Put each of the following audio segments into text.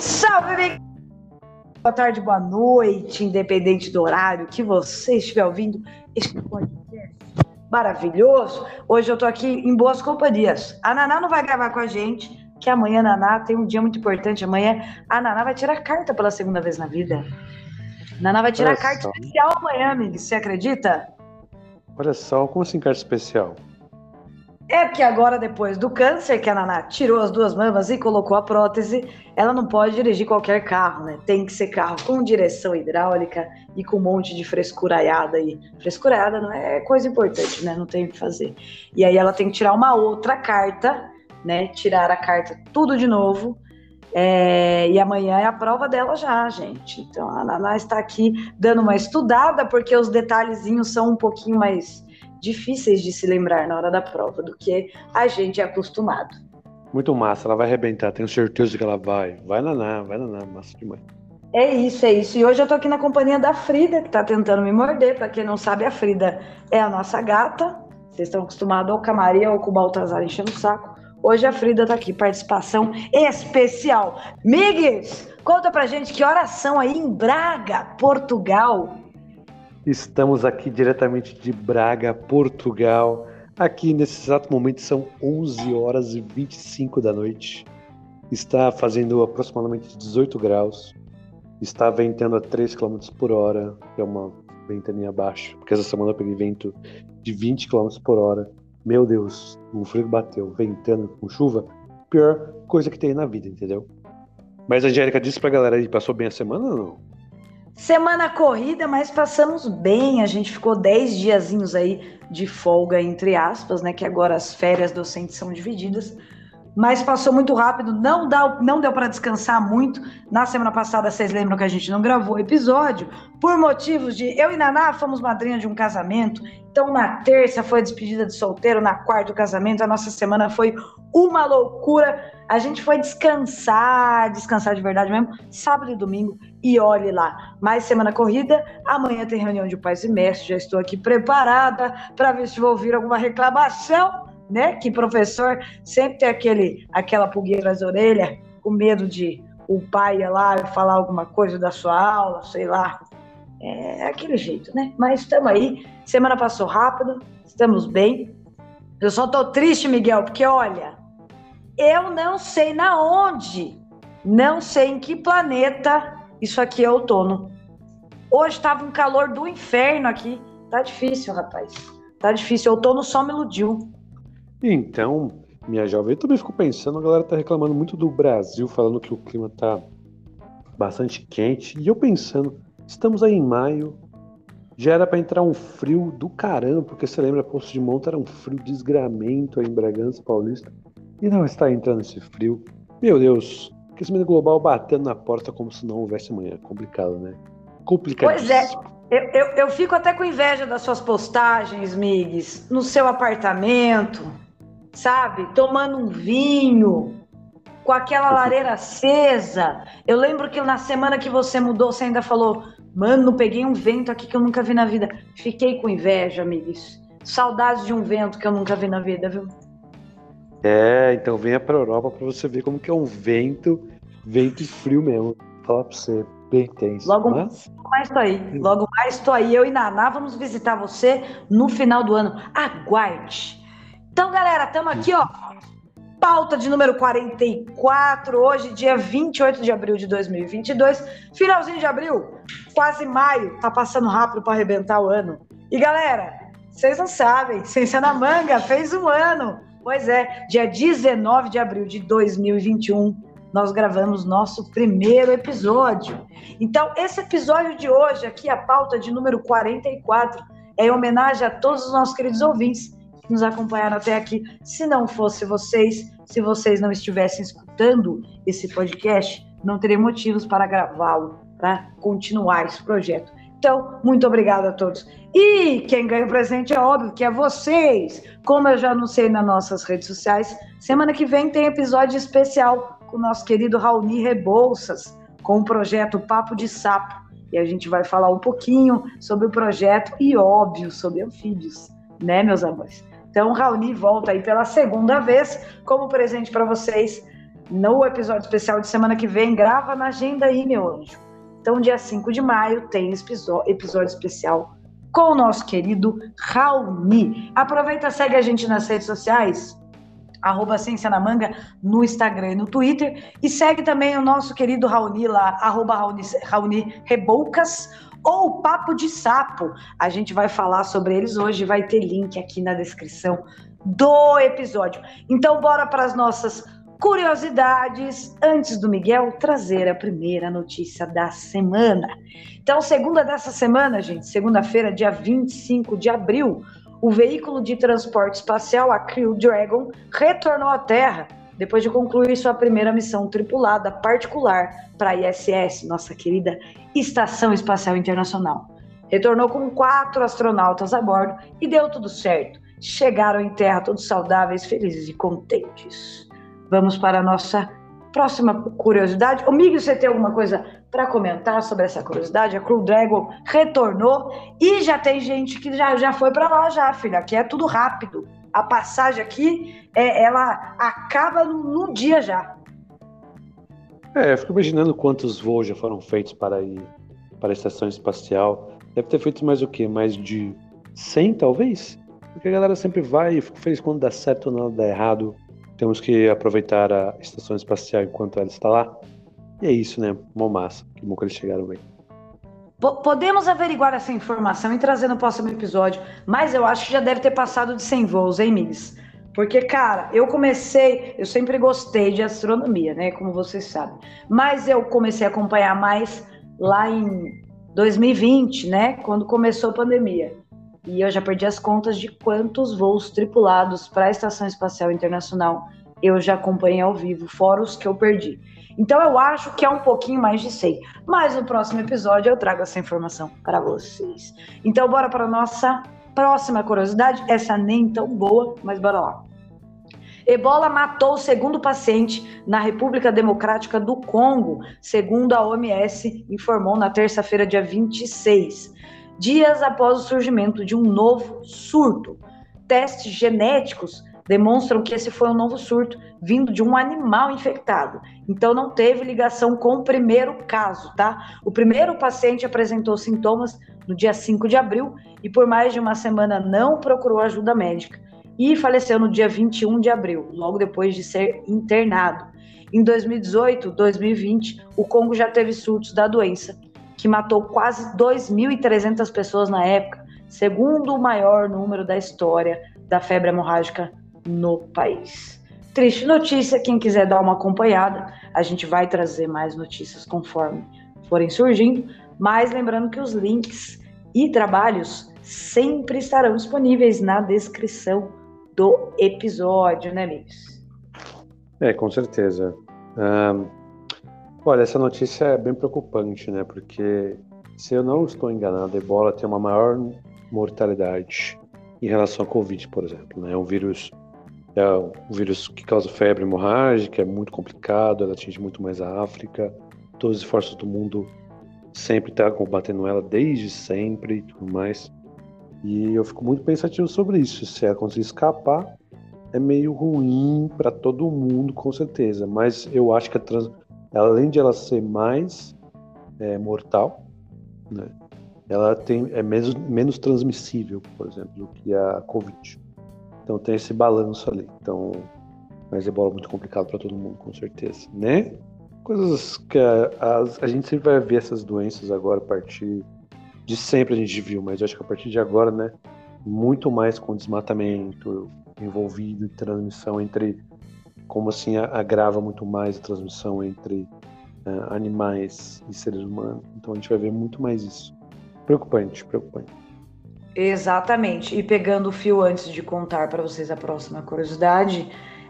Salve, amigo! Boa tarde, boa noite, independente do horário que você estiver ouvindo este podcast maravilhoso. Hoje eu tô aqui em boas companhias. A Naná não vai gravar com a gente, que amanhã a Naná tem um dia muito importante. Amanhã a Naná vai tirar carta pela segunda vez na vida. A Naná vai tirar Olha carta só. especial amanhã, amigo. Você acredita? Olha só, como assim carta especial? É que agora, depois do câncer, que a Naná tirou as duas mamas e colocou a prótese, ela não pode dirigir qualquer carro, né? Tem que ser carro com direção hidráulica e com um monte de frescuraiada aí. Frescuraiada não é coisa importante, né? Não tem o que fazer. E aí ela tem que tirar uma outra carta, né? Tirar a carta tudo de novo. É, e amanhã é a prova dela já, gente. Então a Naná está aqui dando uma estudada, porque os detalhezinhos são um pouquinho mais difíceis de se lembrar na hora da prova do que a gente é acostumado. Muito massa, ela vai arrebentar, tenho certeza que ela vai. Vai naná, vai naná, massa demais. É isso, é isso. E hoje eu tô aqui na companhia da Frida, que tá tentando me morder. Pra quem não sabe, a Frida é a nossa gata. Vocês estão acostumados ou com a Maria ou com o Baltazar enchendo o saco. Hoje a Frida tá aqui, participação especial. Migues, conta pra gente que horas são aí em Braga, Portugal. Estamos aqui diretamente de Braga, Portugal. Aqui nesse exato momento são 11 horas e 25 da noite. Está fazendo aproximadamente 18 graus. Está ventando a 3 km por hora, que é uma ventania baixa, porque essa semana eu peguei vento de 20 km por hora. Meu Deus, o frio bateu, ventando com chuva. Pior coisa que tem na vida, entendeu? Mas a Angélica disse pra galera aí, passou bem a semana ou não? Semana corrida, mas passamos bem. A gente ficou 10 diazinhos aí de folga, entre aspas, né? Que agora as férias docentes são divididas. Mas passou muito rápido, não, dá, não deu para descansar muito. Na semana passada, vocês lembram que a gente não gravou o episódio, por motivos de eu e Naná fomos madrinha de um casamento. Então, na terça foi a despedida de solteiro, na quarta o casamento. A nossa semana foi uma loucura. A gente foi descansar, descansar de verdade mesmo, sábado e domingo, e olhe lá. Mais semana corrida, amanhã tem reunião de pais e mestres, já estou aqui preparada para ver se vou ouvir alguma reclamação, né? Que professor sempre tem aquele, aquela pulgueira nas orelhas, com medo de o pai ir lá falar alguma coisa da sua aula, sei lá. É aquele jeito, né? Mas estamos aí, semana passou rápido, estamos bem. Eu só tô triste, Miguel, porque olha, eu não sei na onde, não sei em que planeta isso aqui é outono. Hoje estava um calor do inferno aqui. Tá difícil, rapaz. Tá difícil. Outono só me iludiu. Então, minha jovem, eu também fico pensando, a galera tá reclamando muito do Brasil, falando que o clima tá bastante quente. E eu pensando, estamos aí em maio, já era pra entrar um frio do caramba, porque você lembra, Poço de Monte era um frio desgramento aí em Bragança Paulista. E não está entrando esse frio. Meu Deus, aquecimento global batendo na porta como se não houvesse amanhã. Complicado, né? Complicado. Pois é. Eu, eu, eu fico até com inveja das suas postagens, Migues, no seu apartamento, sabe? Tomando um vinho, com aquela lareira acesa. Eu lembro que na semana que você mudou, você ainda falou: Mano, peguei um vento aqui que eu nunca vi na vida. Fiquei com inveja, Migues. Saudades de um vento que eu nunca vi na vida, viu? É, então venha pra Europa pra você ver como que é um vento, vento e frio mesmo. Falar pra você, bem tenso. Logo né? mais tô aí. Logo mais tô aí. Eu e Naná vamos visitar você no final do ano. Aguarde. Então, galera, estamos aqui, ó. Pauta de número 44, hoje, dia 28 de abril de 2022. Finalzinho de abril, quase maio. Tá passando rápido para arrebentar o ano. E, galera, vocês não sabem, Ciência na Manga fez um ano. Pois é, dia 19 de abril de 2021, nós gravamos nosso primeiro episódio. Então, esse episódio de hoje, aqui, a pauta de número 44, é em homenagem a todos os nossos queridos ouvintes nos acompanharam até aqui. Se não fosse vocês, se vocês não estivessem escutando esse podcast, não teria motivos para gravá-lo, para continuar esse projeto. Então, muito obrigada a todos. E quem ganha o presente é óbvio que é vocês. Como eu já anunciei nas nossas redes sociais, semana que vem tem episódio especial com o nosso querido Raoni Rebouças, com o projeto Papo de Sapo. E a gente vai falar um pouquinho sobre o projeto e, óbvio, sobre anfíbios, né, meus amores? Então, Raoni volta aí pela segunda vez como presente para vocês. no episódio especial de semana que vem. Grava na agenda aí, meu anjo. Então, dia 5 de maio tem episódio especial com o nosso querido Raoni. Aproveita, segue a gente nas redes sociais, arroba Ciência na Manga, no Instagram e no Twitter. E segue também o nosso querido Raoni lá, arroba Raoni, Raoni Reboucas ou Papo de Sapo. A gente vai falar sobre eles hoje, vai ter link aqui na descrição do episódio. Então, bora para as nossas curiosidades antes do Miguel trazer a primeira notícia da semana. Então, segunda dessa semana, gente, segunda-feira, dia 25 de abril, o veículo de transporte espacial, a Crew Dragon, retornou à Terra depois de concluir sua primeira missão tripulada particular para a ISS, nossa querida Estação Espacial Internacional. Retornou com quatro astronautas a bordo e deu tudo certo. Chegaram em Terra todos saudáveis, felizes e contentes. Vamos para a nossa próxima curiosidade. O Miguel, você tem alguma coisa para comentar sobre essa curiosidade? A Crew Dragon retornou e já tem gente que já, já foi para lá já, filha. Aqui é tudo rápido. A passagem aqui, é, ela acaba no, no dia já. É, eu fico imaginando quantos voos já foram feitos para ir para a estação espacial. Deve ter feito mais o quê? Mais de 100, talvez? Porque a galera sempre vai e fico feliz quando dá certo ou não dá errado. Temos que aproveitar a estação espacial enquanto ela está lá. E é isso, né? Uma massa. Que bom que eles chegaram bem. Podemos averiguar essa informação e trazer no próximo episódio, mas eu acho que já deve ter passado de 100 voos, hein, Migs? Porque, cara, eu comecei, eu sempre gostei de astronomia, né? Como vocês sabem. Mas eu comecei a acompanhar mais lá em 2020, né? Quando começou a pandemia. E eu já perdi as contas de quantos voos tripulados para a Estação Espacial Internacional eu já acompanhei ao vivo, fora os que eu perdi. Então eu acho que é um pouquinho mais de 100. Mas no próximo episódio eu trago essa informação para vocês. Então bora para nossa próxima curiosidade. Essa nem tão boa, mas bora lá. Ebola matou o segundo paciente na República Democrática do Congo, segundo a OMS informou na terça-feira, dia 26 dias após o surgimento de um novo surto. Testes genéticos demonstram que esse foi um novo surto vindo de um animal infectado. Então não teve ligação com o primeiro caso, tá? O primeiro paciente apresentou sintomas no dia 5 de abril e por mais de uma semana não procurou ajuda médica e faleceu no dia 21 de abril, logo depois de ser internado. Em 2018, 2020, o Congo já teve surtos da doença que matou quase 2.300 pessoas na época, segundo o maior número da história da febre hemorrágica no país. Triste notícia, quem quiser dar uma acompanhada, a gente vai trazer mais notícias conforme forem surgindo, mas lembrando que os links e trabalhos sempre estarão disponíveis na descrição do episódio, né, amigos? É, com certeza. Um, Olha, essa notícia é bem preocupante, né? Porque, se eu não estou enganado, a ebola tem uma maior mortalidade em relação à Covid, por exemplo. Né? É um vírus, é um vírus que causa febre hemorrágica, é muito complicado, ela atinge muito mais a África. Todos os esforços do mundo sempre estão tá combatendo ela desde sempre e tudo mais. E eu fico muito pensativo sobre isso. Se ela conseguir escapar, é meio ruim para todo mundo, com certeza. Mas eu acho que trans além de ela ser mais é, mortal, né, ela tem, é menos, menos transmissível, por exemplo, do que a Covid. Então tem esse balanço ali. Então, mas é bola muito complicado para todo mundo, com certeza, né? Coisas que a, a, a, gente sempre vai ver essas doenças agora a partir de sempre a gente viu, mas acho que a partir de agora, né, muito mais com desmatamento envolvido e transmissão entre como assim agrava muito mais a transmissão entre uh, animais e seres humanos. Então a gente vai ver muito mais isso. Preocupante, preocupante. Exatamente. E pegando o fio antes de contar para vocês a próxima curiosidade,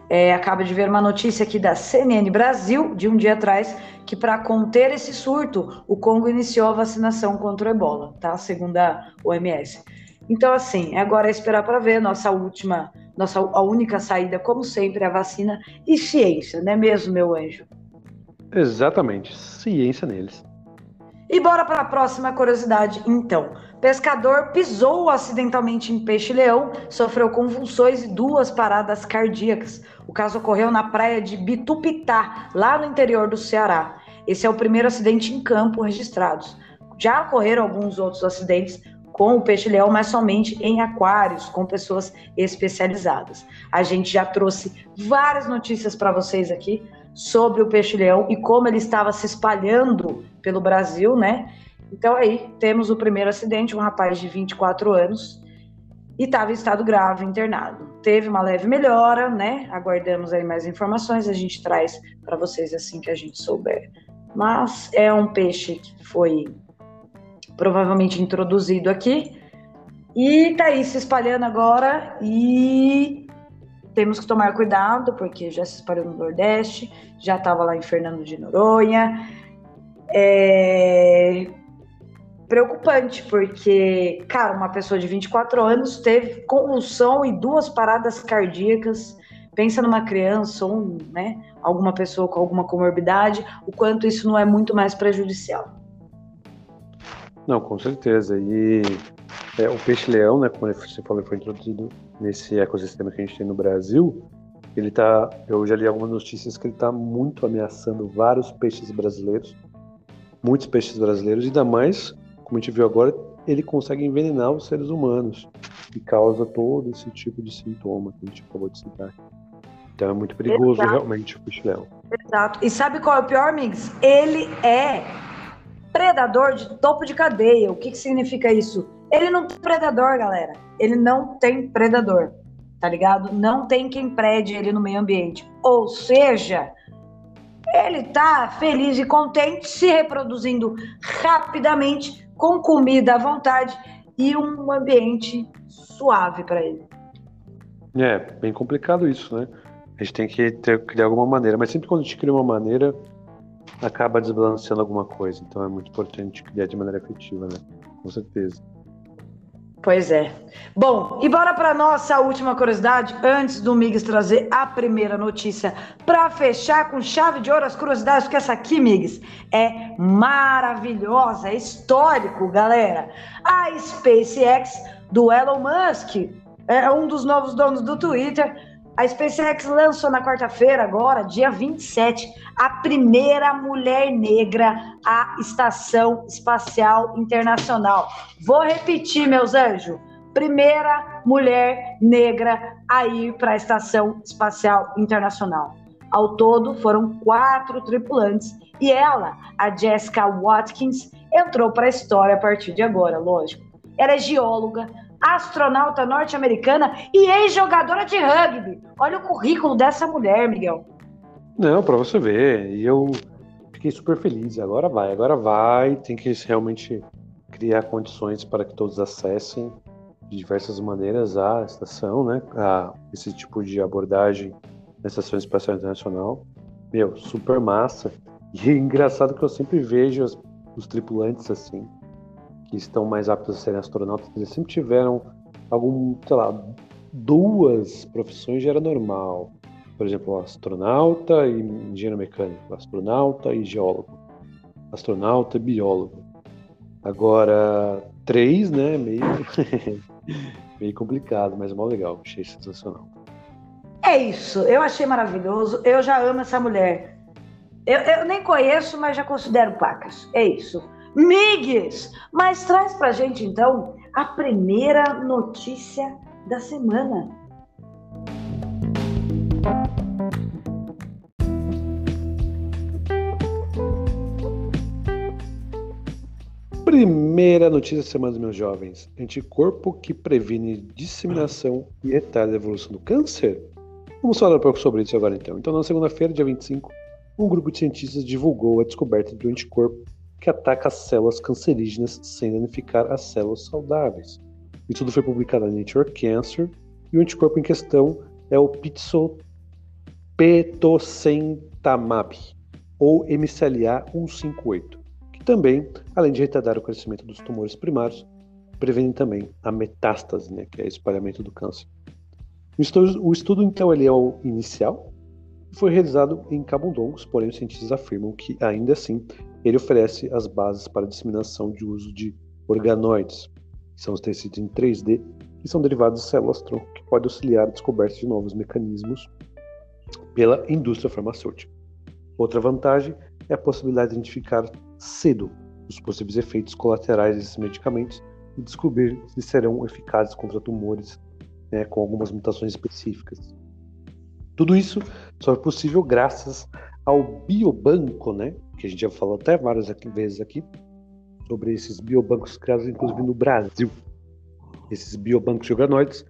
é, acaba de ver uma notícia aqui da CNN Brasil, de um dia atrás, que para conter esse surto, o Congo iniciou a vacinação contra o ebola, tá? Segundo a OMS. Então, assim, agora é esperar para ver nossa última nossa a única saída, como sempre, é a vacina e ciência, não é mesmo, meu anjo? Exatamente, ciência neles. E bora para a próxima curiosidade, então. Pescador pisou acidentalmente em peixe-leão, sofreu convulsões e duas paradas cardíacas. O caso ocorreu na praia de Bitupitá, lá no interior do Ceará. Esse é o primeiro acidente em campo registrado. Já ocorreram alguns outros acidentes com o peixe-leão, mas somente em aquários, com pessoas especializadas. A gente já trouxe várias notícias para vocês aqui sobre o peixe-leão e como ele estava se espalhando pelo Brasil, né? Então aí temos o primeiro acidente, um rapaz de 24 anos e estava em estado grave, internado. Teve uma leve melhora, né? Aguardamos aí mais informações, a gente traz para vocês assim que a gente souber. Mas é um peixe que foi provavelmente introduzido aqui e tá aí se espalhando agora e temos que tomar cuidado porque já se espalhou no Nordeste, já estava lá em Fernando de Noronha. É preocupante, porque, cara, uma pessoa de 24 anos teve convulsão e duas paradas cardíacas. Pensa numa criança ou né, alguma pessoa com alguma comorbidade, o quanto isso não é muito mais prejudicial. Não, com certeza. E é, o peixe-leão, né, como você falou, foi introduzido nesse ecossistema que a gente tem no Brasil. Ele tá, eu já li algumas notícias que ele está muito ameaçando vários peixes brasileiros, muitos peixes brasileiros, ainda mais como a gente viu agora, ele consegue envenenar os seres humanos e causa todo esse tipo de sintoma que a gente acabou de citar. Então é muito perigoso Exato. realmente o peixe-leão. Exato. E sabe qual é o pior, amigos? Ele é predador de topo de cadeia. O que, que significa isso? Ele não tem predador, galera. Ele não tem predador, tá ligado? Não tem quem prede ele no meio ambiente. Ou seja, ele tá feliz e contente, se reproduzindo rapidamente, com comida à vontade e um ambiente suave para ele. É, bem complicado isso, né? A gente tem que ter, criar alguma maneira, mas sempre quando a gente cria uma maneira, acaba desbalanceando alguma coisa. Então é muito importante criar de maneira efetiva, né? Com certeza. Pois é. Bom, e bora para nossa última curiosidade, antes do Migs trazer a primeira notícia, para fechar com chave de ouro as curiosidades, porque essa aqui, Migs, é maravilhosa, é histórico, galera. A SpaceX do Elon Musk, é um dos novos donos do Twitter, a SpaceX lançou na quarta-feira, agora, dia 27, a primeira mulher negra à Estação Espacial Internacional. Vou repetir, meus anjos. Primeira mulher negra a ir para a Estação Espacial Internacional. Ao todo, foram quatro tripulantes e ela, a Jessica Watkins, entrou para a história a partir de agora, lógico. Era é geóloga, astronauta norte-americana e ex-jogadora de rugby. Olha o currículo dessa mulher, Miguel. Não, para você ver. E eu fiquei super feliz. Agora vai, agora vai. Tem que realmente criar condições para que todos acessem de diversas maneiras a estação, né? A esse tipo de abordagem na Estação Espacial Internacional. Meu, super massa. E é engraçado que eu sempre vejo os, os tripulantes assim, que estão mais aptos a serem astronautas, eles sempre tiveram algum, sei lá, duas profissões já era normal. Por exemplo, astronauta e engenheiro mecânico, astronauta e geólogo, astronauta e biólogo. Agora, três, né? Meio, meio complicado, mas mó legal, achei sensacional. É isso, eu achei maravilhoso, eu já amo essa mulher. Eu, eu nem conheço, mas já considero pacas. É isso. Migues! Mas traz pra gente então a primeira notícia da semana. Primeira notícia da semana, meus jovens. Anticorpo que previne disseminação e retarda a evolução do câncer? Vamos falar um pouco sobre isso agora então. Então, na segunda-feira, dia 25, um grupo de cientistas divulgou a descoberta de um anticorpo que ataca as células cancerígenas sem danificar as células saudáveis. O estudo foi publicado na Nature Cancer e o anticorpo em questão é o pitocentamab, ou MCLA 158, que também, além de retardar o crescimento dos tumores primários, previne também a metástase, né, que é o espalhamento do câncer. O estudo, então ele é o inicial, foi realizado em camundongos, porém os cientistas afirmam que, ainda assim, ele oferece as bases para a disseminação de uso de organoides, que são os tecidos em 3D que são derivados de células-tronco, que pode auxiliar a descoberta de novos mecanismos pela indústria farmacêutica. Outra vantagem é a possibilidade de identificar cedo os possíveis efeitos colaterais desses medicamentos e descobrir se serão eficazes contra tumores né, com algumas mutações específicas. Tudo isso só é possível graças ao biobanco, né, que a gente já falou até várias aqui, vezes aqui, sobre esses biobancos criados inclusive no Brasil. Esses biobancos de organoides,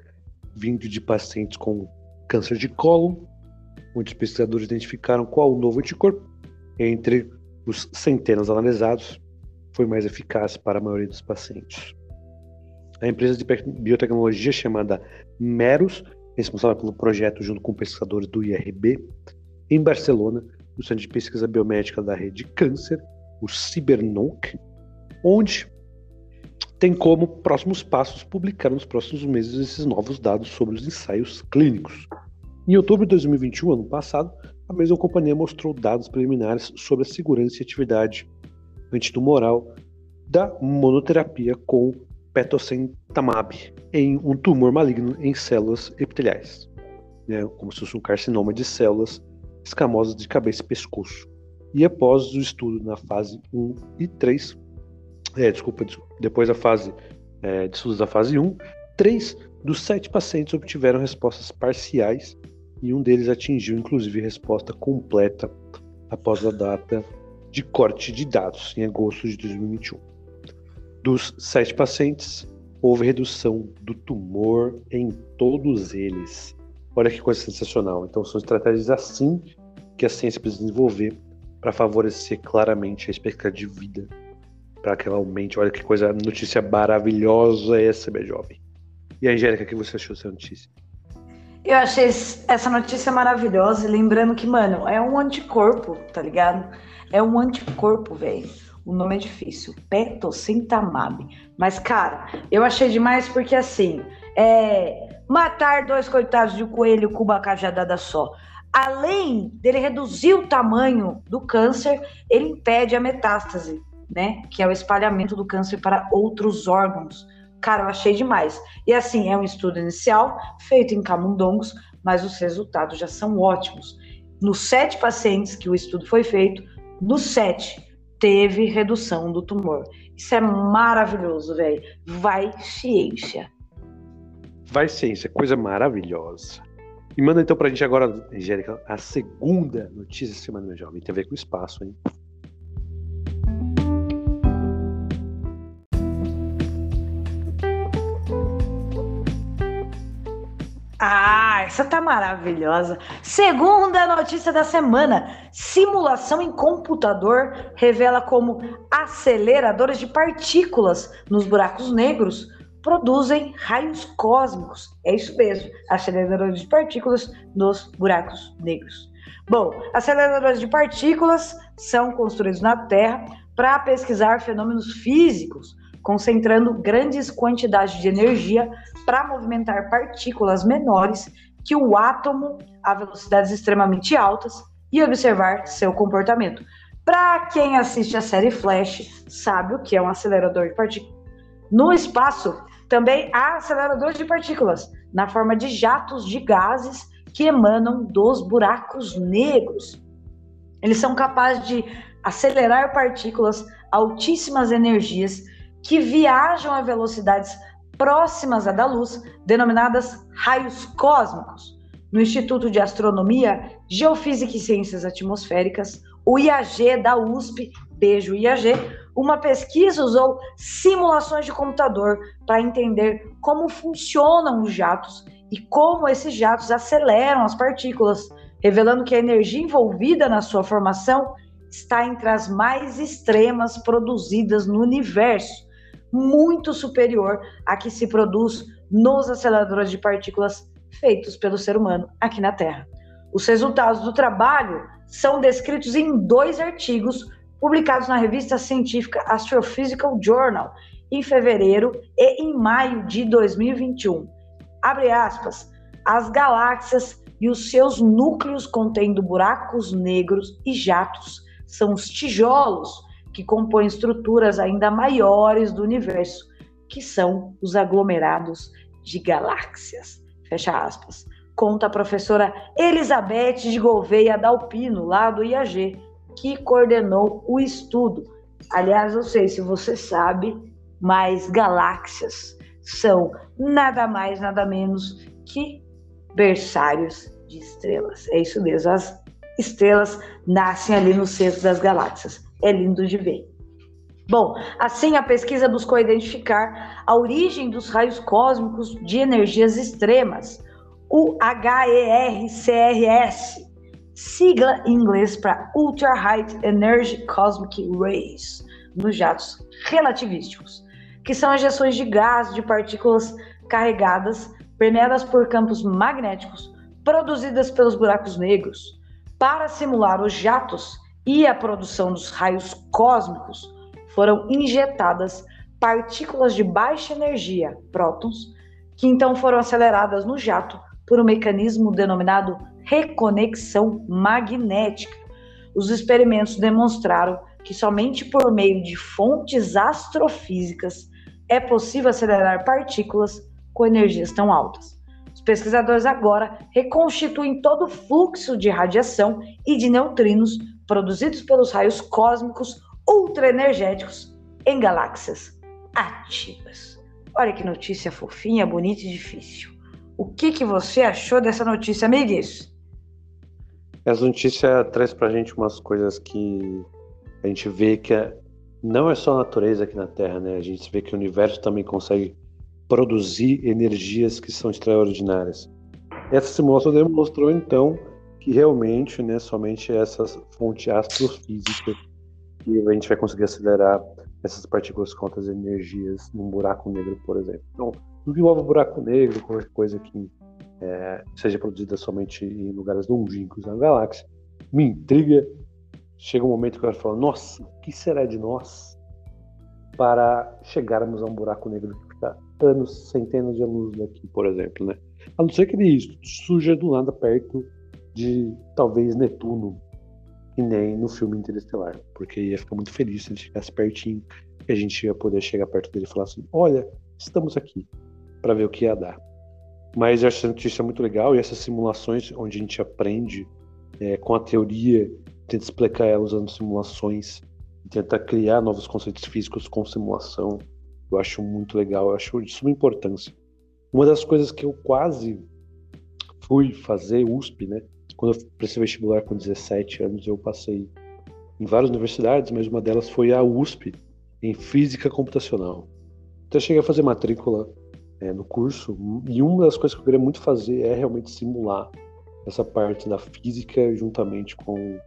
vindo de pacientes com câncer de cólon, onde os pesquisadores identificaram qual o novo anticorpo, entre os centenas analisados, foi mais eficaz para a maioria dos pacientes. A empresa de biotecnologia chamada Merus, responsável pelo projeto junto com pesquisadores do IRB, em Barcelona, no Centro de Pesquisa Biomédica da Rede Câncer, o CiberNOC, onde tem como próximos passos publicar nos próximos meses esses novos dados sobre os ensaios clínicos. Em outubro de 2021, ano passado, a mesma companhia mostrou dados preliminares sobre a segurança e atividade antitumoral da monoterapia com petosentamab em um tumor maligno em células epiteliais, né, como se fosse um carcinoma de células escamosas de cabeça e pescoço. E após o estudo na fase 1 e 3, é, desculpa, depois da fase é, de estudos da fase 1, três dos sete pacientes obtiveram respostas parciais e um deles atingiu inclusive resposta completa após a data de corte de dados, em agosto de 2021. Dos sete pacientes, houve redução do tumor em todos eles. Olha que coisa sensacional. Então, são estratégias assim que a ciência precisa desenvolver para favorecer claramente a expectativa de vida para que ela aumente. Olha que coisa, notícia maravilhosa essa, minha jovem. E a Angélica, o que você achou dessa notícia? Eu achei essa notícia maravilhosa, lembrando que, mano, é um anticorpo, tá ligado? É um anticorpo, velho. O nome é difícil, Petosentamab. Mas, cara, eu achei demais porque, assim, é... matar dois coitados de coelho com uma cajadada só. Além dele reduzir o tamanho do câncer, ele impede a metástase né? Que é o espalhamento do câncer para outros órgãos. Cara, eu achei demais. E assim, é um estudo inicial feito em camundongos, mas os resultados já são ótimos. Nos sete pacientes que o estudo foi feito, nos sete teve redução do tumor. Isso é maravilhoso, velho. Vai ciência. Vai ciência, coisa maravilhosa. E manda então pra gente agora, Angélica, a segunda notícia da semana, meu jovem. Tem a ver com o espaço, hein? Ah, essa tá maravilhosa. Segunda notícia da semana: simulação em computador revela como aceleradores de partículas nos buracos negros produzem raios cósmicos. É isso mesmo, aceleradores de partículas nos buracos negros. Bom, aceleradores de partículas são construídos na Terra para pesquisar fenômenos físicos concentrando grandes quantidades de energia para movimentar partículas menores que o átomo a velocidades extremamente altas e observar seu comportamento. Para quem assiste a série Flash, sabe o que é um acelerador de partículas. No espaço, também há aceleradores de partículas, na forma de jatos de gases que emanam dos buracos negros. Eles são capazes de acelerar partículas altíssimas energias que viajam a velocidades próximas à da luz, denominadas raios cósmicos. No Instituto de Astronomia, Geofísica e Ciências Atmosféricas, o IAG da USP, beijo IAG, uma pesquisa usou simulações de computador para entender como funcionam os jatos e como esses jatos aceleram as partículas, revelando que a energia envolvida na sua formação está entre as mais extremas produzidas no universo muito superior à que se produz nos aceleradores de partículas feitos pelo ser humano aqui na Terra. Os resultados do trabalho são descritos em dois artigos publicados na revista científica Astrophysical Journal em fevereiro e em maio de 2021. Abre aspas. As galáxias e os seus núcleos contendo buracos negros e jatos são os tijolos que compõem estruturas ainda maiores do universo, que são os aglomerados de galáxias. Fecha aspas. Conta a professora Elizabeth de Gouveia Dalpino, lá do IAG, que coordenou o estudo. Aliás, não sei se você sabe, mas galáxias são nada mais, nada menos que berçários de estrelas. É isso mesmo, as estrelas nascem ali no centro das galáxias. É lindo de ver. Bom, assim a pesquisa buscou identificar a origem dos raios cósmicos de energias extremas, o HERCRS, sigla em inglês para Ultra High Energy Cosmic Rays, nos jatos relativísticos, que são injeções de gás de partículas carregadas permeadas por campos magnéticos produzidas pelos buracos negros. Para simular os jatos e a produção dos raios cósmicos, foram injetadas partículas de baixa energia, prótons, que então foram aceleradas no jato por um mecanismo denominado reconexão magnética. Os experimentos demonstraram que somente por meio de fontes astrofísicas é possível acelerar partículas com energias tão altas. Os pesquisadores agora reconstituem todo o fluxo de radiação e de neutrinos produzidos pelos raios cósmicos ultraenergéticos em galáxias ativas. Olha que notícia fofinha, bonita e difícil. O que, que você achou dessa notícia, amigues? Essa notícia traz pra gente umas coisas que a gente vê que é, não é só a natureza aqui na Terra, né? A gente vê que o universo também consegue produzir energias que são extraordinárias. Essa simulação demonstrou então que realmente, né, somente essas fontes astrofísicas que a gente vai conseguir acelerar essas partículas com altas energias num buraco negro, por exemplo. Então, no que envolve buraco negro, qualquer coisa que é, seja produzida somente em lugares longínquos na galáxia, me intriga. Chega um momento que eu falo, nossa, o que será de nós para chegarmos a um buraco negro que fica anos, centenas de anos daqui, por exemplo, né? A não ser que ele surja do nada perto de talvez Netuno, e nem no filme Interestelar, porque ia ficar muito feliz se ele chegasse pertinho e a gente ia poder chegar perto dele e falar assim: olha, estamos aqui para ver o que ia dar. Mas essa notícia muito legal e essas simulações onde a gente aprende é, com a teoria, tenta explicar ela usando simulações, tenta criar novos conceitos físicos com simulação. Eu acho muito legal, eu acho de suma importância. Uma das coisas que eu quase fui fazer USP, né? Quando eu prestei vestibular com 17 anos, eu passei em várias universidades, mas uma delas foi a USP, em Física Computacional. Então eu cheguei a fazer matrícula é, no curso, e uma das coisas que eu queria muito fazer é realmente simular essa parte da física juntamente com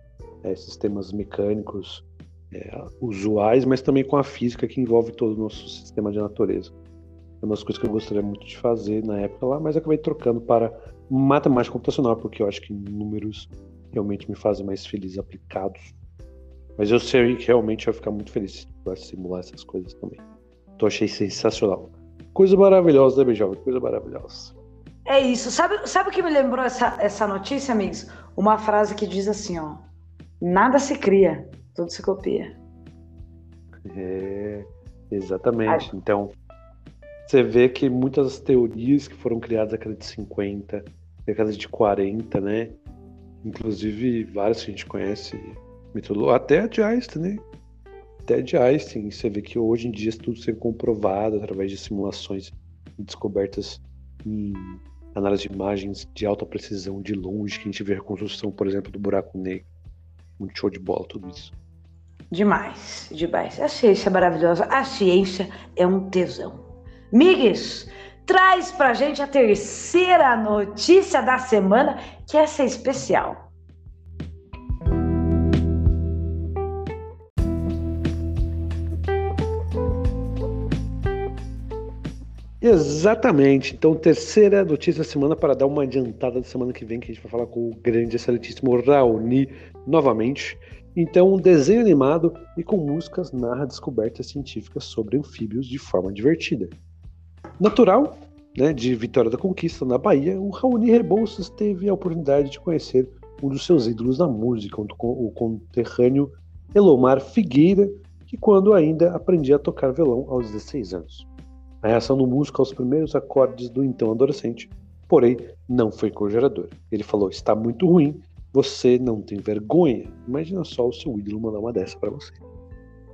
é, sistemas mecânicos é, usuais, mas também com a física que envolve todo o nosso sistema de natureza. É uma das coisas que eu gostaria muito de fazer na época lá, mas acabei trocando para matemática computacional, porque eu acho que números realmente me fazem mais feliz aplicados. Mas eu sei que realmente vai ficar muito feliz para simular essas coisas também. Então achei sensacional. Coisa maravilhosa, né, Benjovem? Coisa maravilhosa. É isso. Sabe, sabe o que me lembrou essa, essa notícia, amigos? Uma frase que diz assim, ó. Nada se cria, tudo se copia. É, exatamente. Ai. Então, você vê que muitas teorias que foram criadas na década de 50, década de 40, né? Inclusive várias que a gente conhece, até a de Einstein, né? Até de Einstein, você vê que hoje em dia tudo sendo comprovado através de simulações e descobertas em análise de imagens de alta precisão de longe, que a gente vê a reconstrução, por exemplo, do buraco negro. Muito show de bola tudo isso. Demais, demais. A ciência é maravilhosa. A ciência é um tesão. Migues, traz pra gente a terceira notícia da semana, que essa é especial. Exatamente. Então, terceira notícia da semana para dar uma adiantada da semana que vem, que a gente vai falar com o grande excelentíssimo Raoni novamente. Então, um desenho animado e com músicas narra descobertas científicas sobre anfíbios de forma divertida. Natural né, de Vitória da Conquista, na Bahia, o Raoni Rebouças teve a oportunidade de conhecer um dos seus ídolos na música, o conterrâneo Elomar Figueira, que quando ainda aprendia a tocar violão aos 16 anos. A reação do músico aos primeiros acordes do então adolescente, porém, não foi encorajadora. Ele falou: está muito ruim, você não tem vergonha. Imagina só o seu ídolo mandar uma dessa para você.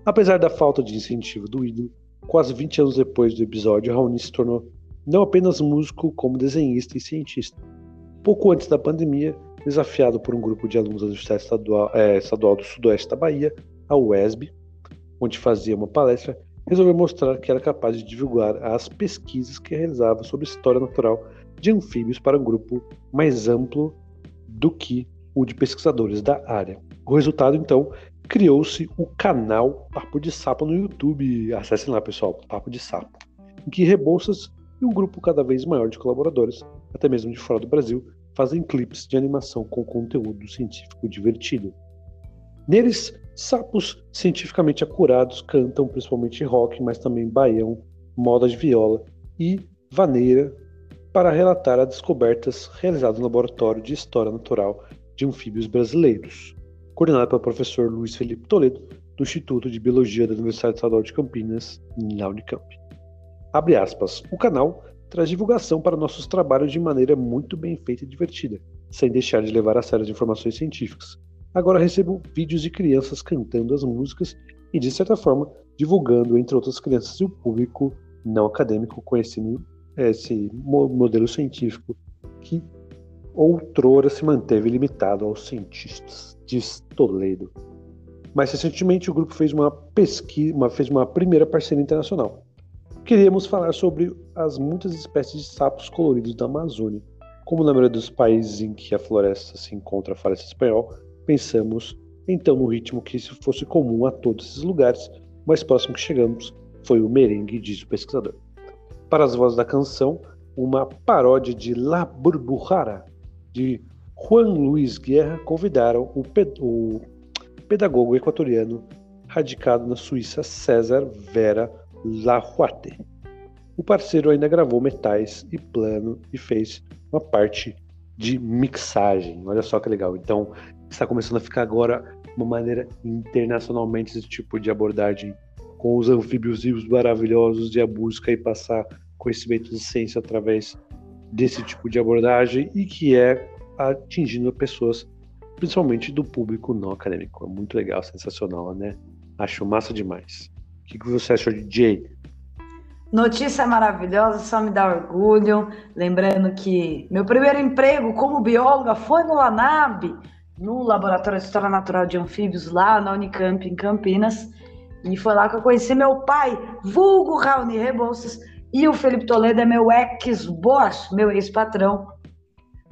Apesar da falta de incentivo do ídolo, quase 20 anos depois do episódio, Raoni se tornou não apenas músico, como desenhista e cientista. Pouco antes da pandemia, desafiado por um grupo de alunos da Universidade Estadual, é, Estadual do Sudoeste da Bahia, a UESB, onde fazia uma palestra, resolveu mostrar que era capaz de divulgar as pesquisas que realizava sobre história natural de anfíbios para um grupo mais amplo do que o de pesquisadores da área. O resultado, então, criou-se o canal Papo de Sapo no YouTube. Acessem lá, pessoal, Papo de Sapo, em que Rebouças e um grupo cada vez maior de colaboradores, até mesmo de fora do Brasil, fazem clipes de animação com conteúdo científico divertido. Neles, sapos cientificamente acurados cantam principalmente rock, mas também baião, moda de viola e vaneira para relatar as descobertas realizadas no Laboratório de História Natural de Anfíbios Brasileiros, coordenado pelo professor Luiz Felipe Toledo, do Instituto de Biologia da Universidade Estadual de Campinas, na Unicamp. Abre aspas, o canal traz divulgação para nossos trabalhos de maneira muito bem feita e divertida, sem deixar de levar a sério as informações científicas. Agora recebo vídeos de crianças cantando as músicas e, de certa forma, divulgando entre outras crianças e o público não acadêmico conhecendo esse modelo científico que outrora se manteve limitado aos cientistas, diz Toledo. Mais recentemente, o grupo fez uma pesquisa, uma, fez uma primeira parceria internacional queríamos falar sobre as muitas espécies de sapos coloridos da Amazônia. Como na maioria dos países em que a floresta se encontra a floresta espanhol, pensamos então no ritmo que isso fosse comum a todos esses lugares, o mais próximo que chegamos foi o merengue, diz o pesquisador. Para as vozes da canção, uma paródia de La Burbujara, de Juan Luiz Guerra, convidaram o, ped o pedagogo equatoriano radicado na Suíça César Vera Lahuate. O parceiro ainda gravou metais e plano e fez uma parte de mixagem. Olha só que legal. Então, está começando a ficar agora uma maneira internacionalmente esse tipo de abordagem com os anfíbios vivos maravilhosos de a busca e passar conhecimento de ciência através desse tipo de abordagem e que é atingindo pessoas, principalmente do público não acadêmico. É muito legal, sensacional, né? Acho massa demais. O que você achou de Jay? Notícia maravilhosa, só me dá orgulho. Lembrando que meu primeiro emprego como bióloga foi no LANAB, no Laboratório de História Natural de Anfíbios, lá na Unicamp, em Campinas. E foi lá que eu conheci meu pai, vulgo Raoni Rebouças, e o Felipe Toledo é meu ex-boss, meu ex-patrão.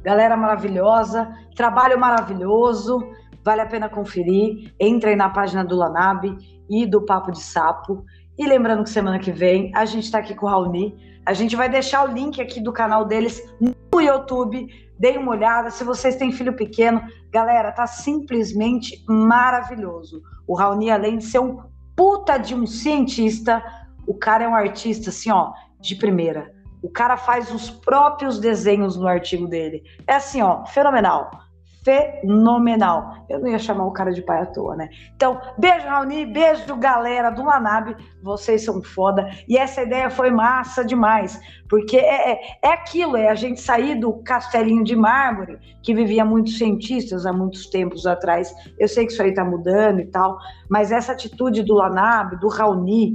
Galera maravilhosa, trabalho maravilhoso, vale a pena conferir. Entrem na página do Lanab e do Papo de Sapo. E lembrando que semana que vem a gente está aqui com o Raoni. A gente vai deixar o link aqui do canal deles no YouTube. Deem uma olhada. Se vocês têm filho pequeno, galera, tá simplesmente maravilhoso. O Raoni, além de ser um puta de um cientista, o cara é um artista, assim, ó, de primeira. O cara faz os próprios desenhos no artigo dele. É assim, ó, fenomenal fenomenal. Eu não ia chamar o cara de pai à toa, né? Então, beijo, Raoni, beijo, galera do Lanab, vocês são foda. E essa ideia foi massa demais, porque é, é, é aquilo, é a gente sair do castelinho de mármore, que vivia muitos cientistas há muitos tempos atrás. Eu sei que isso aí tá mudando e tal, mas essa atitude do Lanab, do Raoni,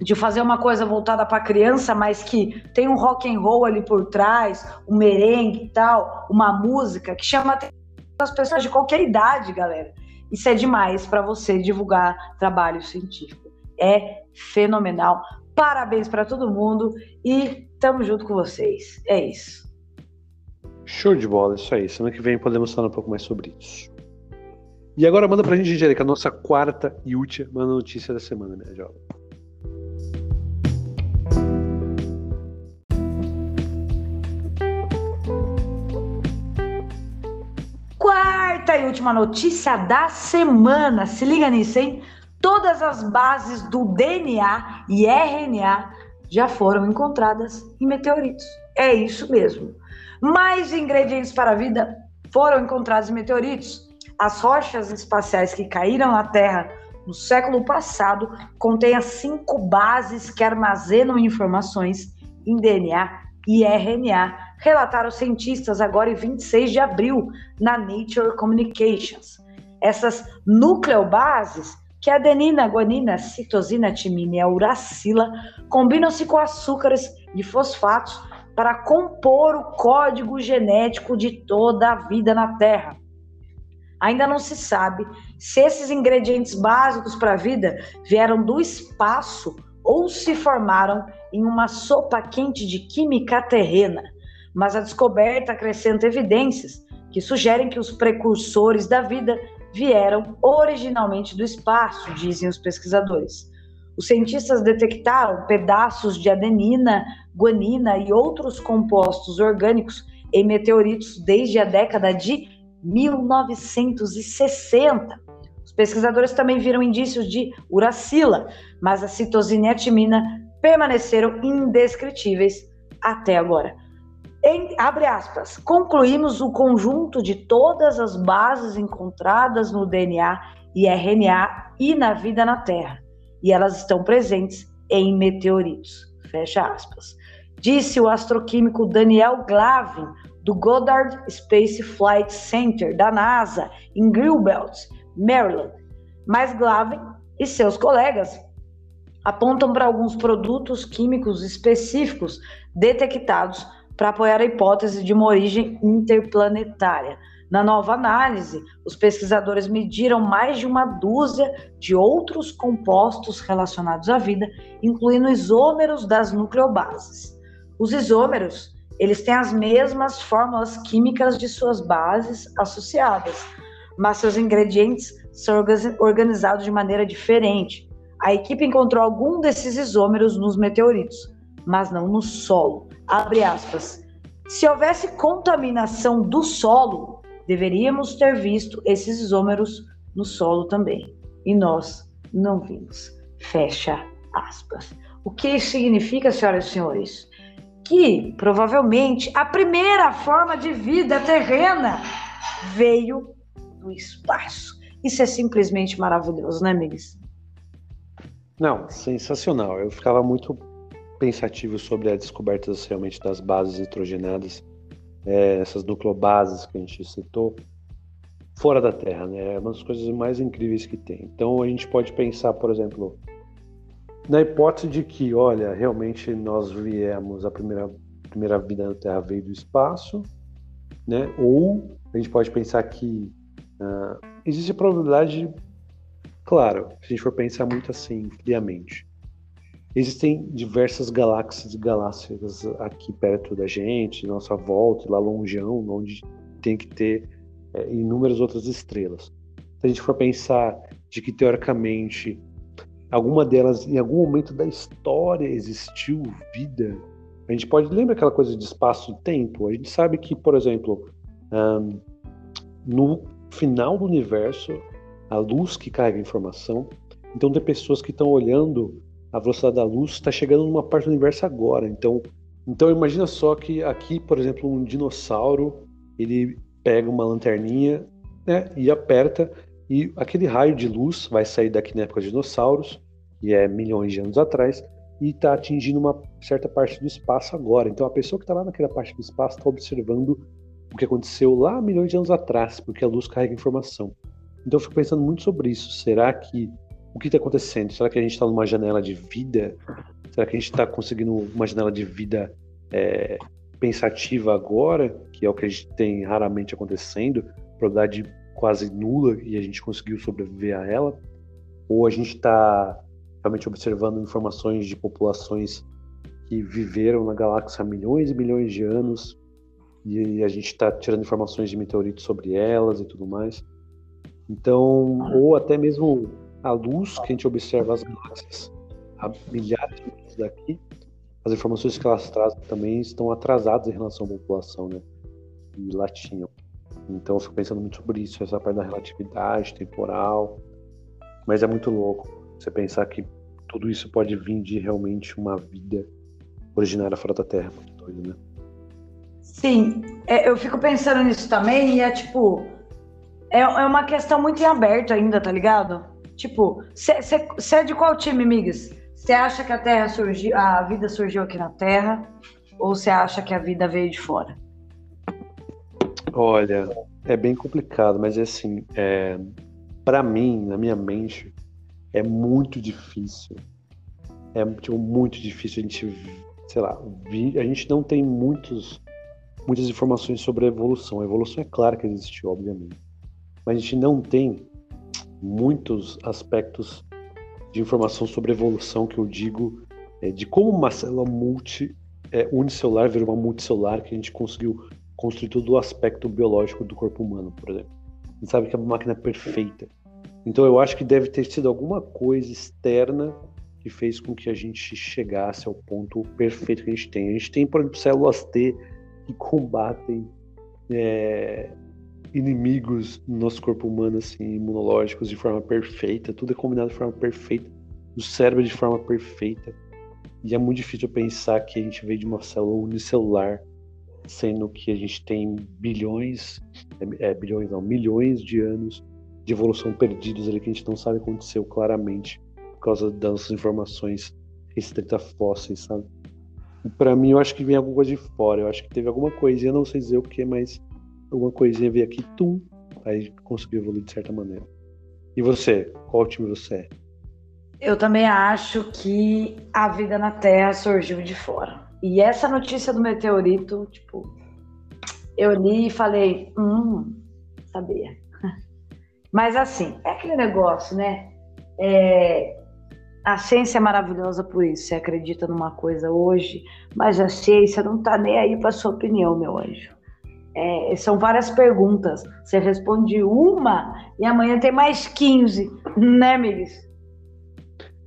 de fazer uma coisa voltada para criança, mas que tem um rock and roll ali por trás, um merengue e tal, uma música que chama as pessoas de qualquer idade, galera. Isso é demais para você divulgar trabalho científico. É fenomenal. Parabéns para todo mundo e tamo junto com vocês. É isso. Show de bola, isso aí. Semana que vem podemos falar um pouco mais sobre isso. E agora manda pra gente, Angélica, a nossa quarta e última notícia da semana, né, jovem? Quarta e última notícia da semana. Se liga nisso, hein? Todas as bases do DNA e RNA já foram encontradas em meteoritos. É isso mesmo. Mais ingredientes para a vida foram encontrados em meteoritos. As rochas espaciais que caíram na Terra no século passado contêm as cinco bases que armazenam informações em DNA e RNA, relataram cientistas agora em 26 de abril na Nature Communications. Essas nucleobases, que é adenina, guanina, citosina, timina e a uracila, combinam-se com açúcares e fosfatos para compor o código genético de toda a vida na Terra. Ainda não se sabe se esses ingredientes básicos para a vida vieram do espaço ou se formaram em uma sopa quente de química terrena, mas a descoberta acrescenta evidências que sugerem que os precursores da vida vieram originalmente do espaço, dizem os pesquisadores. Os cientistas detectaram pedaços de adenina, guanina e outros compostos orgânicos em meteoritos desde a década de 1960. Os pesquisadores também viram indícios de uracila, mas a citosina e a timina permaneceram indescritíveis até agora. Em, abre aspas, concluímos o conjunto de todas as bases encontradas no DNA e RNA e na vida na Terra, e elas estão presentes em meteoritos. Fecha aspas. Disse o astroquímico Daniel Glavin, do Goddard Space Flight Center da NASA, em Greenbelt, Maryland. Mas Glavin e seus colegas apontam para alguns produtos químicos específicos detectados para apoiar a hipótese de uma origem interplanetária. Na nova análise, os pesquisadores mediram mais de uma dúzia de outros compostos relacionados à vida, incluindo isômeros das nucleobases. Os isômeros, eles têm as mesmas fórmulas químicas de suas bases associadas, mas seus ingredientes são organizados de maneira diferente. A equipe encontrou algum desses isômeros nos meteoritos, mas não no solo. Abre aspas. Se houvesse contaminação do solo, deveríamos ter visto esses isômeros no solo também. E nós não vimos. Fecha aspas. O que significa, senhoras e senhores? Que provavelmente a primeira forma de vida terrena veio do espaço. Isso é simplesmente maravilhoso, né, amigos? Não, sensacional. Eu ficava muito pensativo sobre a descoberta realmente das bases nitrogenadas, é, essas nucleobases que a gente citou, fora da Terra, né? É uma das coisas mais incríveis que tem. Então a gente pode pensar, por exemplo, na hipótese de que, olha, realmente nós viemos a primeira primeira vida na Terra veio do espaço, né? Ou a gente pode pensar que uh, existe a probabilidade Claro, se a gente for pensar muito assim, friamente. Existem diversas galáxias e galáxias aqui perto da gente, nossa volta, lá longeão, onde tem que ter é, inúmeras outras estrelas. Se a gente for pensar de que, teoricamente, alguma delas, em algum momento da história, existiu vida, a gente pode lembrar aquela coisa de espaço-tempo. A gente sabe que, por exemplo, um, no final do universo, a luz que carrega informação. Então tem pessoas que estão olhando a velocidade da luz, está chegando numa parte do universo agora. Então, então imagina só que aqui, por exemplo, um dinossauro, ele pega uma lanterninha né, e aperta e aquele raio de luz vai sair daqui na época dos dinossauros, que é milhões de anos atrás, e está atingindo uma certa parte do espaço agora. Então a pessoa que está lá naquela parte do espaço está observando o que aconteceu lá milhões de anos atrás, porque a luz carrega informação. Então eu fico pensando muito sobre isso. Será que o que está acontecendo? Será que a gente está numa janela de vida? Será que a gente está conseguindo uma janela de vida é, pensativa agora, que é o que a gente tem raramente acontecendo, probabilidade quase nula e a gente conseguiu sobreviver a ela? Ou a gente está realmente observando informações de populações que viveram na galáxia há milhões e milhões de anos e a gente está tirando informações de meteoritos sobre elas e tudo mais? Então, ou até mesmo a luz que a gente observa as galáxias a milhares de anos daqui, as informações que elas trazem também estão atrasadas em relação à população, né? E lá tinham. Então, eu fico pensando muito sobre isso, essa parte da relatividade temporal. Mas é muito louco você pensar que tudo isso pode vir de realmente uma vida originária fora da Terra. Muito doido, né? Sim, é, eu fico pensando nisso também e é tipo. É, é uma questão muito em aberto ainda, tá ligado? Tipo, você é de qual time, Migas? Você acha que a Terra surgiu, a vida surgiu aqui na Terra? Ou você acha que a vida veio de fora? Olha, é bem complicado, mas assim, é, para mim, na minha mente, é muito difícil. É tipo, muito difícil a gente, sei lá, vi, a gente não tem muitos, muitas informações sobre a evolução. A evolução é claro que existiu, obviamente, mas a gente não tem muitos aspectos de informação sobre evolução que eu digo é, de como uma célula multi é, unicelular virou uma multicelular que a gente conseguiu construir todo o aspecto biológico do corpo humano, por exemplo. A gente sabe que é uma máquina perfeita. Então eu acho que deve ter sido alguma coisa externa que fez com que a gente chegasse ao ponto perfeito que a gente tem. A gente tem, por exemplo, células T que combatem é, inimigos no nosso corpo humano, assim, imunológicos de forma perfeita, tudo é combinado de forma perfeita, o cérebro de forma perfeita. E é muito difícil pensar que a gente veio de uma célula unicelular, sendo que a gente tem bilhões, é, bilhões não, milhões de anos de evolução perdidos ali que a gente não sabe o que aconteceu claramente por causa das nossas informações restritas fósseis, sabe? Para mim eu acho que vem alguma coisa de fora, eu acho que teve alguma coisinha, não sei dizer o que, mas alguma coisinha veio aqui, tum, aí conseguiu evoluir de certa maneira. E você, qual time você é? Eu também acho que a vida na Terra surgiu de fora. E essa notícia do meteorito, tipo, eu li e falei, hum, sabia. Mas assim, é aquele negócio, né? É, a ciência é maravilhosa por isso. Você acredita numa coisa hoje, mas a ciência não tá nem aí para sua opinião, meu anjo. É, são várias perguntas. Você responde uma e amanhã tem mais 15, né, Miguel?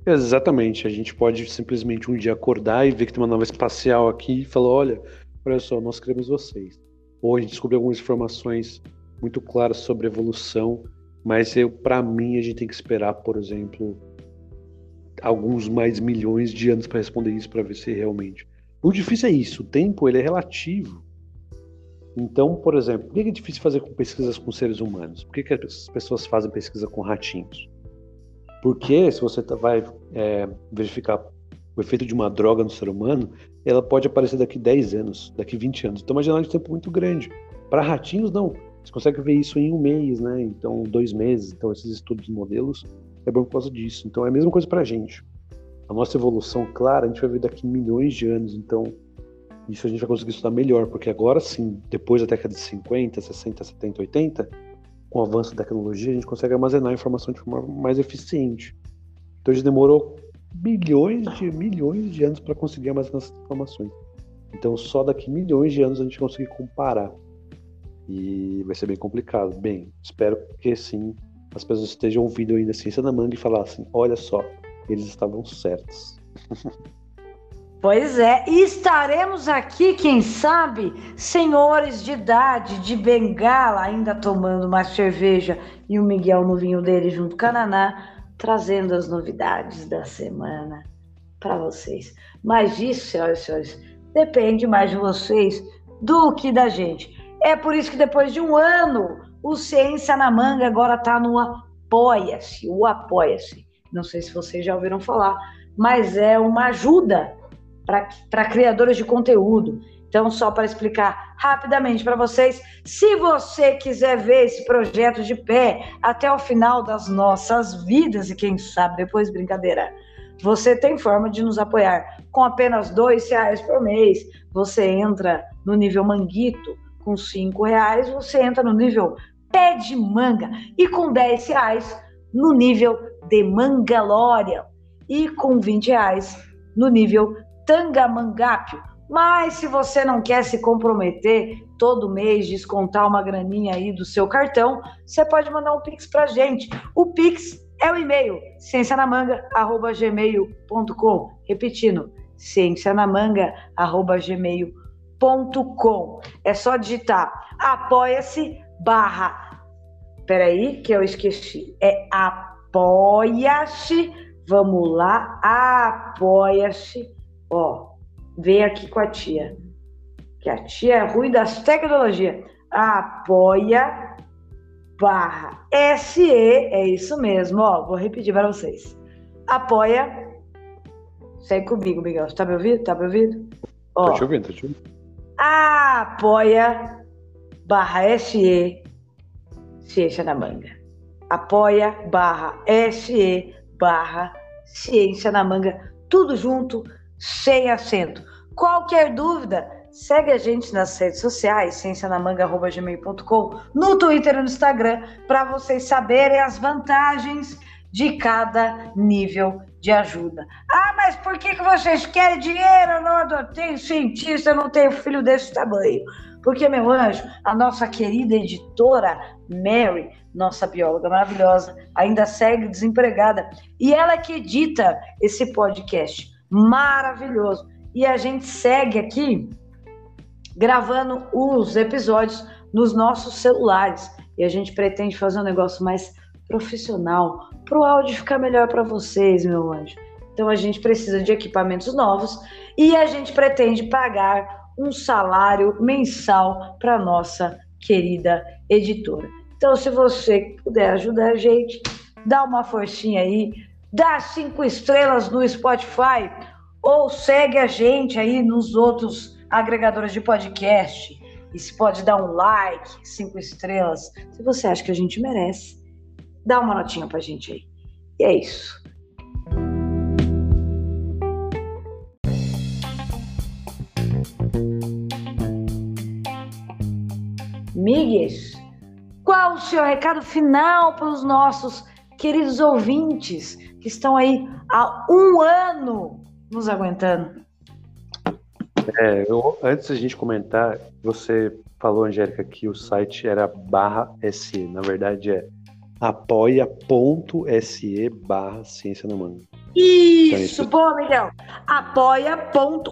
Exatamente. A gente pode simplesmente um dia acordar e ver que tem uma nave espacial aqui e falar: olha, olha só, nós queremos vocês. Ou a gente descobrir algumas informações muito claras sobre evolução, mas para mim, a gente tem que esperar, por exemplo, alguns mais milhões de anos para responder isso para ver se realmente. O difícil é isso. O tempo ele é relativo. Então, por exemplo, por que é difícil fazer com pesquisas com seres humanos? Por que, que as pessoas fazem pesquisa com ratinhos? Porque se você tá, vai é, verificar o efeito de uma droga no ser humano, ela pode aparecer daqui 10 anos, daqui 20 anos. Então, é uma janela de tempo muito grande. Para ratinhos, não. Você consegue ver isso em um mês, né? Então, dois meses. Então, esses estudos de modelos é bom por causa disso. Então, é a mesma coisa para a gente. A nossa evolução, claro, a gente vai ver daqui milhões de anos. Então, isso a gente vai conseguir estudar melhor, porque agora sim, depois da década de 50, 60, 70, 80, com o avanço da tecnologia, a gente consegue armazenar a informação de forma mais eficiente. Então a gente demorou bilhões de milhões de anos para conseguir armazenar essas informações. Então só daqui milhões de anos a gente conseguir comparar. E vai ser bem complicado. Bem, espero que sim as pessoas estejam ouvindo ainda ciência da manga e falassem, olha só, eles estavam certos. Pois é, e estaremos aqui, quem sabe, senhores de idade, de bengala, ainda tomando uma cerveja e o Miguel no vinho dele junto com a Naná, trazendo as novidades da semana para vocês. Mas isso, senhoras e senhores, depende mais de vocês do que da gente. É por isso que depois de um ano, o Ciência na Manga agora está no Apoia-se, o Apoia-se. Não sei se vocês já ouviram falar, mas é uma ajuda para criadores de conteúdo. Então, só para explicar rapidamente para vocês, se você quiser ver esse projeto de pé até o final das nossas vidas, e quem sabe depois, brincadeira, você tem forma de nos apoiar com apenas dois reais por mês. Você entra no nível manguito com cinco reais, você entra no nível pé de manga e com dez reais no nível de mangalória e com vinte reais no nível Tangamangápio. Mas se você não quer se comprometer todo mês, descontar uma graninha aí do seu cartão, você pode mandar um Pix pra gente. O Pix é o e-mail ciencianamanga.gmail.com. Repetindo, ciencianamanga.gmail.com. É só digitar apoia-se barra. Peraí, que eu esqueci. É apoia-se Vamos lá, apoia-se. Ó, vem aqui com a tia. Que a tia é ruim das tecnologias. Apoia barra SE, é isso mesmo, ó. Vou repetir para vocês. Apoia. Segue comigo, Miguel. Tá me ouvindo? Tá me ouvindo? Ó, tô te ouvindo, tô te ouvindo. Apoia barra SE Ciência na Manga. Apoia barra SE barra Ciência na Manga. Tudo junto, sem acento. Qualquer dúvida, segue a gente nas redes sociais, ciencianamanga.gmail.com, no Twitter e no Instagram, para vocês saberem as vantagens de cada nível de ajuda. Ah, mas por que, que vocês querem dinheiro? Não, eu tenho cientista, eu não tenho filho desse tamanho. Porque, meu anjo, a nossa querida editora Mary, nossa bióloga maravilhosa, ainda segue desempregada. E ela que edita esse podcast maravilhoso. E a gente segue aqui gravando os episódios nos nossos celulares. E a gente pretende fazer um negócio mais profissional, para o áudio ficar melhor para vocês, meu anjo. Então a gente precisa de equipamentos novos e a gente pretende pagar um salário mensal para nossa querida editora. Então, se você puder ajudar a gente, dá uma forcinha aí, dá cinco estrelas no Spotify ou segue a gente aí nos outros agregadores de podcast. E se pode dar um like, cinco estrelas, se você acha que a gente merece, dá uma notinha pra gente aí. E é isso. Migues, qual o seu recado final para os nossos queridos ouvintes que estão aí há um ano nos aguentando? É, eu, antes da gente comentar, você falou, Angélica, que o site era barra SE. Na verdade é apoia.se barra ciência na manga. Isso, então, bom, Miguel. apoia.se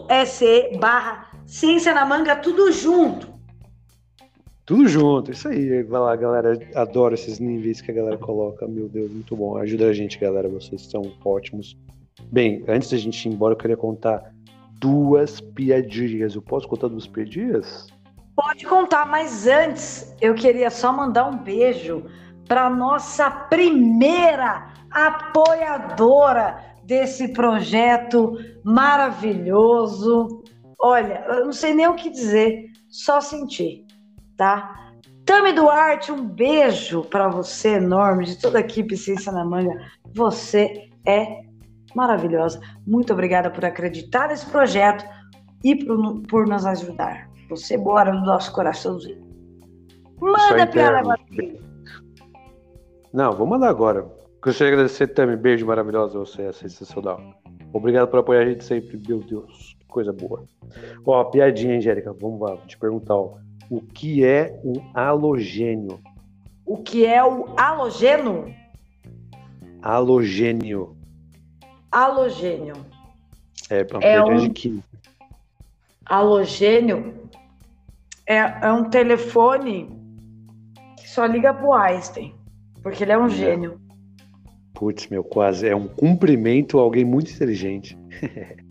barra ciência na manga, tudo junto. Tudo junto, isso aí. Vai lá, galera. Adoro esses níveis que a galera coloca. Meu Deus, muito bom. Ajuda a gente, galera. Vocês são ótimos. Bem, antes da gente ir embora, eu queria contar duas piadinhas. Eu posso contar duas piadinhas? Pode contar, mas antes eu queria só mandar um beijo para nossa primeira apoiadora desse projeto maravilhoso. Olha, eu não sei nem o que dizer, só sentir, tá? Tami Duarte, um beijo para você enorme, de toda a equipe Ciência na Manga. Você é maravilhosa. Muito obrigada por acreditar nesse projeto e por, por nos ajudar. Você bora no nosso coraçãozinho. Manda piada, não, vou mandar agora. Gostaria de agradecer também. Beijo maravilhoso a você, é sensacional. Obrigado por apoiar a gente sempre. Meu Deus, que coisa boa. Ó, piadinha, Angélica. Vamos lá, vou te perguntar. Ó. O que é um halogênio? O que é o halogênio? Halogênio. Halogênio. É, uma é um... de química. Halogênio é, é um telefone que só liga pro Einstein. Porque ele é um gênio. Putz, meu, quase. É um cumprimento a alguém muito inteligente.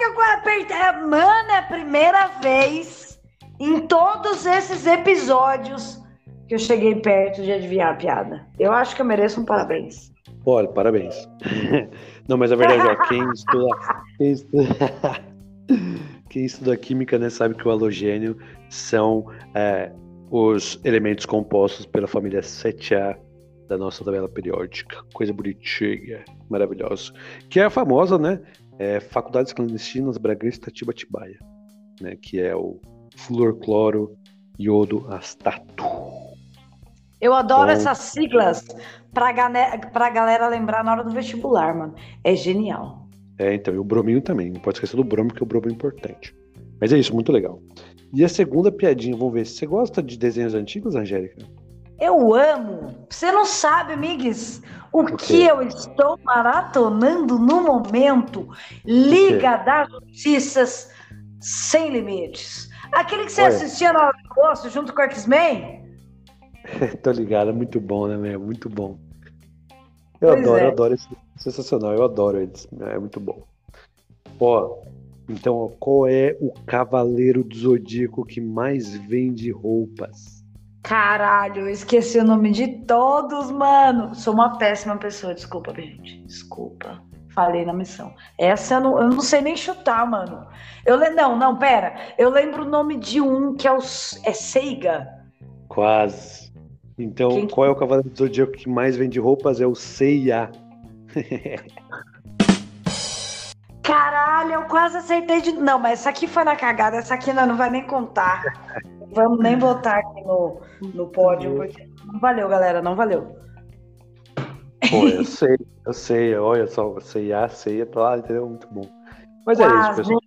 Caraca, é, mano, é a primeira vez em todos esses episódios que eu cheguei perto de adivinhar a piada. Eu acho que eu mereço um parabéns. Olha, parabéns. Não, mas a verdade é, quem estuda, quem estuda, quem estuda química né, sabe que o halogênio são é, os elementos compostos pela família 7A da nossa tabela periódica. Coisa bonitinha, maravilhosa. Que é a famosa, né? É, Faculdades Clandestinas Bragança Tibatibaia, né? Que é o fluorcloro iodo astato. Eu adoro então, essas siglas pra, pra galera lembrar na hora do vestibular, mano. É genial. É, então, e o brominho também. Não pode esquecer do bromo, que o bromo é importante. Mas é isso, muito legal. E a segunda piadinha, vamos ver. Você gosta de desenhos antigos, Angélica? Eu amo. Você não sabe, Migues, o, que eu estou maratonando no momento? Liga das Justiças Sem Limites. Aquele que você Olha. assistia no almoço junto com o X-Men? Tô ligado, é muito bom, né, meu? Muito bom. Eu pois adoro, é. eu adoro esse sensacional, eu adoro eles. É muito bom. Ó, então, qual é o cavaleiro do zodíaco que mais vende roupas? Caralho, eu esqueci o nome de todos, mano. Sou uma péssima pessoa, desculpa, gente. Desculpa. Falei na missão. Essa eu não, eu não sei nem chutar, mano. Eu le... Não, não, pera. Eu lembro o nome de um que é o. É Seiga? Quase. Então, Quem... qual é o cavaleiro do zodíaco que mais vende roupas? É o Seiya. Caralho, eu quase acertei de. Não, mas essa aqui foi na cagada, essa aqui não, não vai nem contar. Vamos nem botar aqui no, no pódio, porque não valeu, galera, não valeu. Pô, eu sei, eu sei, olha só, sei, a sei, lá, entendeu? Muito bom. Mas é isso, pessoal.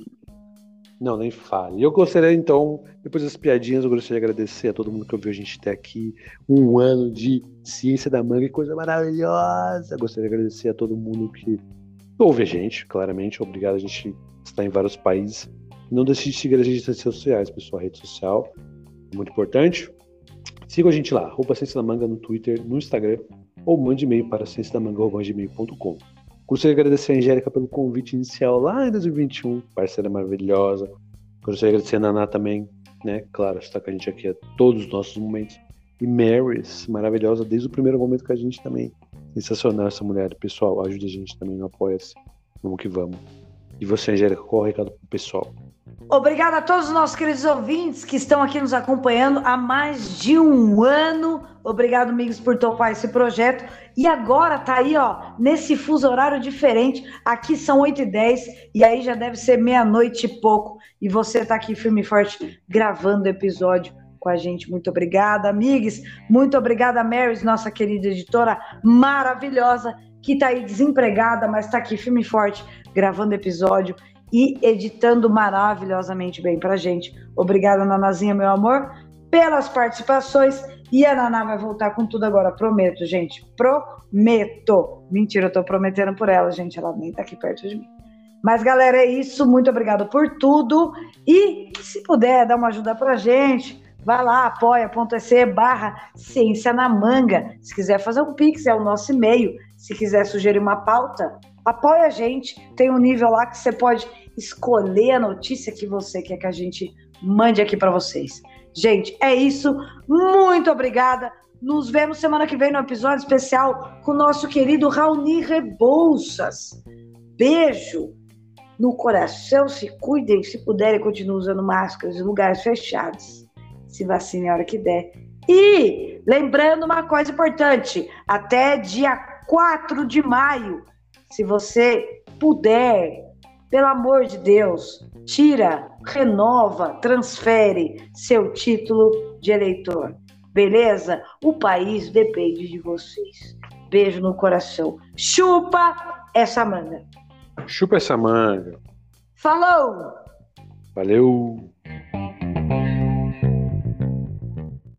Não, nem fale. Eu gostaria, então, depois das piadinhas, eu gostaria de agradecer a todo mundo que ouviu a gente até aqui. Um ano de ciência da manga, que coisa maravilhosa. Eu gostaria de agradecer a todo mundo que ouve a gente, claramente. Obrigado, a gente está em vários países. Não deixe de seguir a gente nas redes sociais, pessoal. A rede social muito importante. Siga a gente lá, arroba Ciência da Manga no Twitter, no Instagram, ou mande e-mail para cienciadamanga.com. Gostaria de agradecer a Angélica pelo convite inicial lá em 2021, parceira maravilhosa. Gostaria de agradecer a Naná também, né? Claro, está com a gente aqui a todos os nossos momentos. E Marys, maravilhosa desde o primeiro momento que a gente também Sensacional essa mulher. Pessoal, ajude a gente também no Apoia-se. Vamos que vamos. E você, Angélica, qual é o recado pro pessoal? Obrigada a todos os nossos queridos ouvintes que estão aqui nos acompanhando há mais de um ano. Obrigado, amigos, por topar esse projeto. E agora tá aí, ó, nesse fuso horário diferente. Aqui são 8h10 e aí já deve ser meia-noite e pouco. E você tá aqui firme e forte gravando o episódio com a gente. Muito obrigada, amigos. Muito obrigada, Marys, nossa querida editora maravilhosa, que está aí desempregada, mas está aqui firme e forte, gravando episódio e editando maravilhosamente bem pra gente. Obrigada, Nanazinha, meu amor, pelas participações. E a Naná vai voltar com tudo agora, prometo, gente. Prometo. Mentira, eu tô prometendo por ela, gente. Ela nem tá aqui perto de mim. Mas, galera, é isso. Muito obrigada por tudo. E se puder, dar uma ajuda pra gente Vai lá, apoia.se barra ciência na manga. Se quiser fazer um pix, é o nosso e-mail. Se quiser sugerir uma pauta, apoia a gente. Tem um nível lá que você pode escolher a notícia que você quer que a gente mande aqui para vocês. Gente, é isso. Muito obrigada. Nos vemos semana que vem no episódio especial com o nosso querido Raoni Rebouças. Beijo no coração. Se cuidem, se puderem, continuem usando máscaras em lugares fechados se vacine a hora que der. E lembrando uma coisa importante, até dia 4 de maio, se você puder, pelo amor de Deus, tira, renova, transfere seu título de eleitor. Beleza? O país depende de vocês. Beijo no coração. Chupa essa manga. Chupa essa manga. Falou! Valeu!